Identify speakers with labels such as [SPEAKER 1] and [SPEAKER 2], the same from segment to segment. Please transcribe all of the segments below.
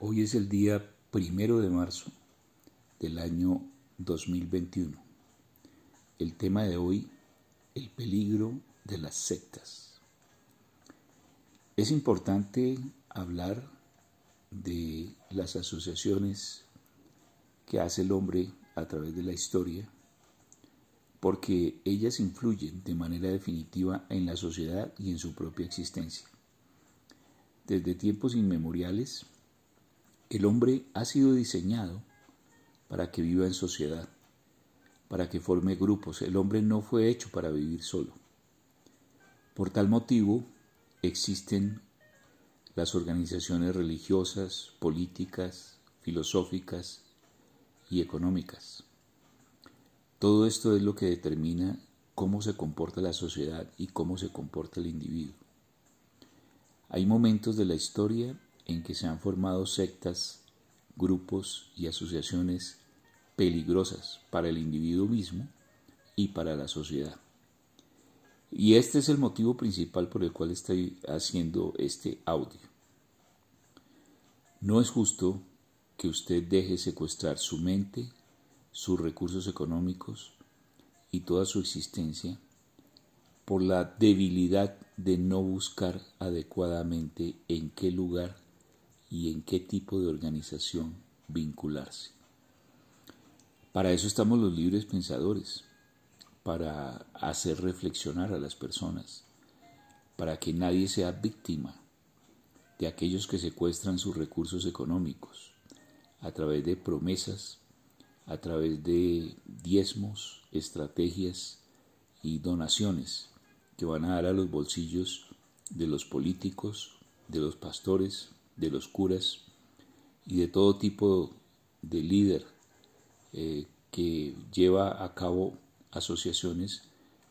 [SPEAKER 1] Hoy es el día primero de marzo del año 2021. El tema de hoy, el peligro de las sectas. Es importante hablar de las asociaciones que hace el hombre a través de la historia, porque ellas influyen de manera definitiva en la sociedad y en su propia existencia. Desde tiempos inmemoriales, el hombre ha sido diseñado para que viva en sociedad, para que forme grupos. El hombre no fue hecho para vivir solo. Por tal motivo, existen las organizaciones religiosas, políticas, filosóficas y económicas. Todo esto es lo que determina cómo se comporta la sociedad y cómo se comporta el individuo. Hay momentos de la historia en que se han formado sectas, grupos y asociaciones peligrosas para el individuo mismo y para la sociedad. Y este es el motivo principal por el cual estoy haciendo este audio. No es justo que usted deje secuestrar su mente, sus recursos económicos y toda su existencia por la debilidad de no buscar adecuadamente en qué lugar y en qué tipo de organización vincularse. Para eso estamos los libres pensadores, para hacer reflexionar a las personas, para que nadie sea víctima de aquellos que secuestran sus recursos económicos a través de promesas, a través de diezmos, estrategias y donaciones que van a dar a los bolsillos de los políticos, de los pastores, de los curas y de todo tipo de líder eh, que lleva a cabo asociaciones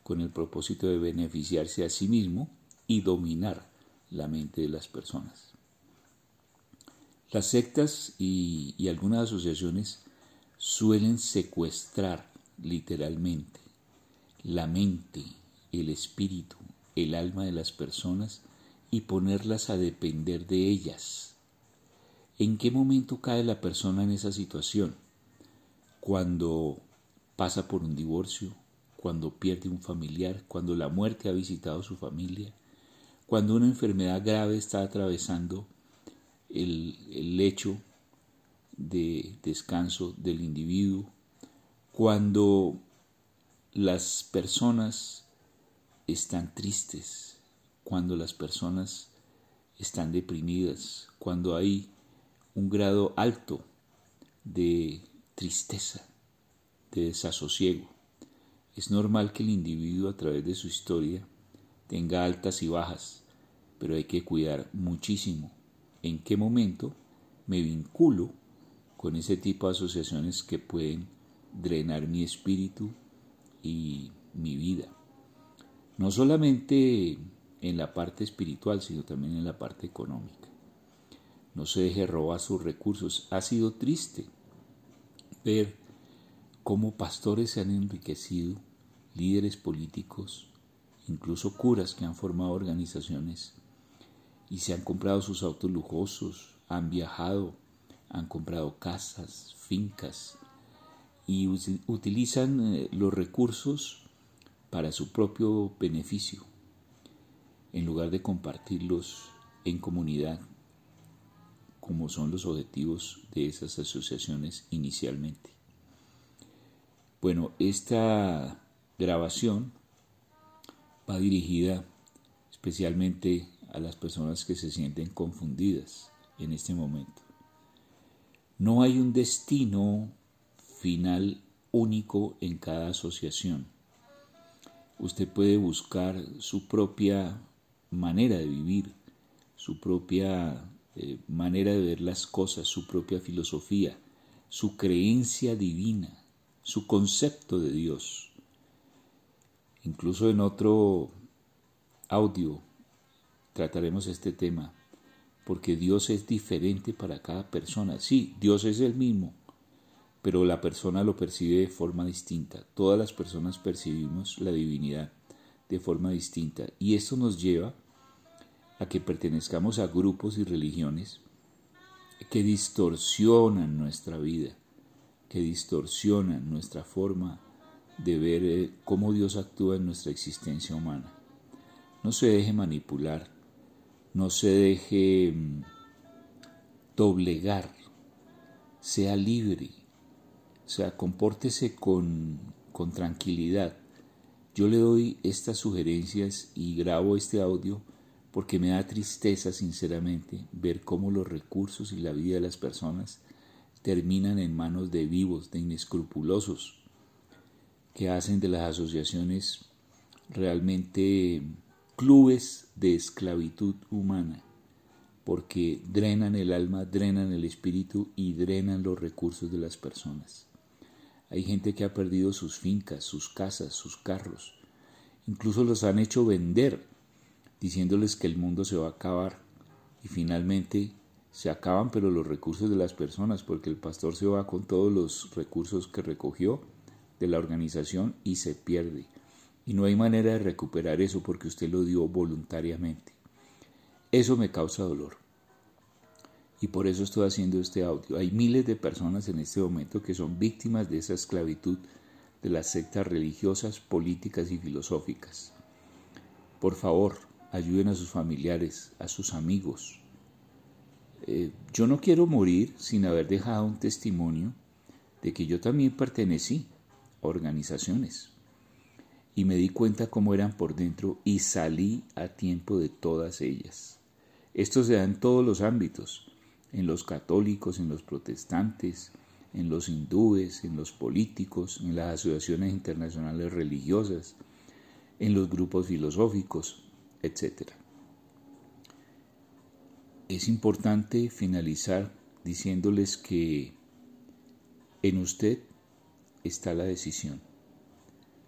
[SPEAKER 1] con el propósito de beneficiarse a sí mismo y dominar la mente de las personas. Las sectas y, y algunas asociaciones suelen secuestrar literalmente la mente, el espíritu, el alma de las personas y ponerlas a depender de ellas. ¿En qué momento cae la persona en esa situación? Cuando pasa por un divorcio, cuando pierde un familiar, cuando la muerte ha visitado su familia, cuando una enfermedad grave está atravesando el, el lecho de descanso del individuo, cuando las personas están tristes, cuando las personas están deprimidas, cuando hay un grado alto de tristeza, de desasosiego. Es normal que el individuo a través de su historia tenga altas y bajas, pero hay que cuidar muchísimo en qué momento me vinculo con ese tipo de asociaciones que pueden drenar mi espíritu y mi vida. No solamente en la parte espiritual, sino también en la parte económica. No se deje robar sus recursos. Ha sido triste ver cómo pastores se han enriquecido, líderes políticos, incluso curas que han formado organizaciones y se han comprado sus autos lujosos, han viajado, han comprado casas, fincas y utilizan eh, los recursos para su propio beneficio en lugar de compartirlos en comunidad, como son los objetivos de esas asociaciones inicialmente. Bueno, esta grabación va dirigida especialmente a las personas que se sienten confundidas en este momento. No hay un destino final único en cada asociación. Usted puede buscar su propia manera de vivir, su propia eh, manera de ver las cosas, su propia filosofía, su creencia divina, su concepto de Dios. Incluso en otro audio trataremos este tema, porque Dios es diferente para cada persona. Sí, Dios es el mismo, pero la persona lo percibe de forma distinta. Todas las personas percibimos la divinidad de forma distinta y esto nos lleva a que pertenezcamos a grupos y religiones que distorsionan nuestra vida, que distorsionan nuestra forma de ver eh, cómo Dios actúa en nuestra existencia humana. No se deje manipular, no se deje mm, doblegar, sea libre, o sea, compórtese con, con tranquilidad. Yo le doy estas sugerencias y grabo este audio porque me da tristeza, sinceramente, ver cómo los recursos y la vida de las personas terminan en manos de vivos, de inescrupulosos, que hacen de las asociaciones realmente clubes de esclavitud humana, porque drenan el alma, drenan el espíritu y drenan los recursos de las personas. Hay gente que ha perdido sus fincas, sus casas, sus carros, incluso los han hecho vender diciéndoles que el mundo se va a acabar y finalmente se acaban pero los recursos de las personas porque el pastor se va con todos los recursos que recogió de la organización y se pierde y no hay manera de recuperar eso porque usted lo dio voluntariamente. Eso me causa dolor. Y por eso estoy haciendo este audio. Hay miles de personas en este momento que son víctimas de esa esclavitud de las sectas religiosas, políticas y filosóficas. Por favor, ayuden a sus familiares, a sus amigos. Eh, yo no quiero morir sin haber dejado un testimonio de que yo también pertenecí a organizaciones y me di cuenta cómo eran por dentro y salí a tiempo de todas ellas. Esto se da en todos los ámbitos, en los católicos, en los protestantes, en los hindúes, en los políticos, en las asociaciones internacionales religiosas, en los grupos filosóficos, etc. Es importante finalizar diciéndoles que en usted está la decisión.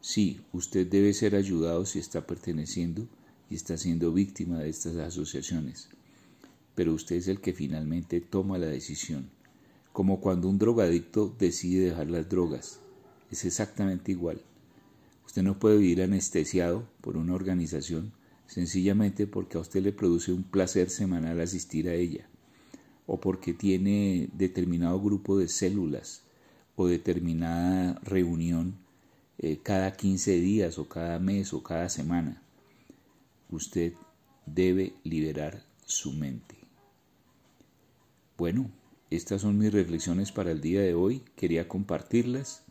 [SPEAKER 1] Sí, usted debe ser ayudado si está perteneciendo y está siendo víctima de estas asociaciones, pero usted es el que finalmente toma la decisión, como cuando un drogadicto decide dejar las drogas. Es exactamente igual. Usted no puede vivir anestesiado por una organización sencillamente porque a usted le produce un placer semanal asistir a ella, o porque tiene determinado grupo de células o determinada reunión eh, cada 15 días o cada mes o cada semana. Usted debe liberar su mente. Bueno, estas son mis reflexiones para el día de hoy. Quería compartirlas.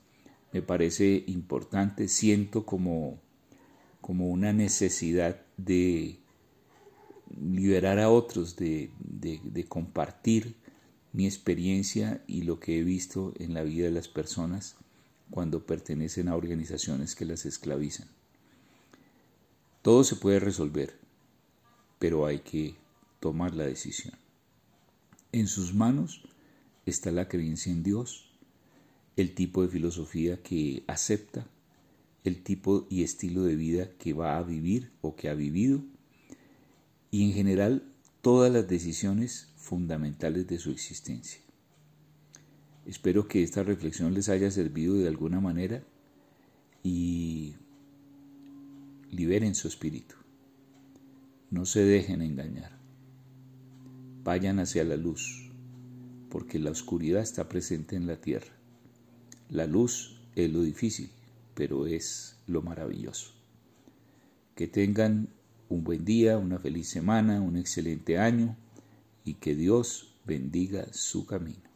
[SPEAKER 1] Me parece importante, siento como como una necesidad de liberar a otros, de, compartir mi experiencia y lo que he visto en la vida de las personas cuando pertenecen a organizaciones que las esclavizan. Todo se puede resolver, pero hay que tomar la decisión. En sus manos está la creencia en Dios, el tipo de filosofía que acepta el tipo y estilo de vida que va a vivir o que ha vivido y en general todas las decisiones fundamentales de su existencia. Espero que esta reflexión les haya servido de alguna manera y liberen su espíritu. No se dejen engañar. Vayan hacia la luz, porque la oscuridad está presente en la tierra. La luz es lo difícil pero es lo maravilloso. Que tengan un buen día, una feliz semana, un excelente año y que Dios bendiga su camino.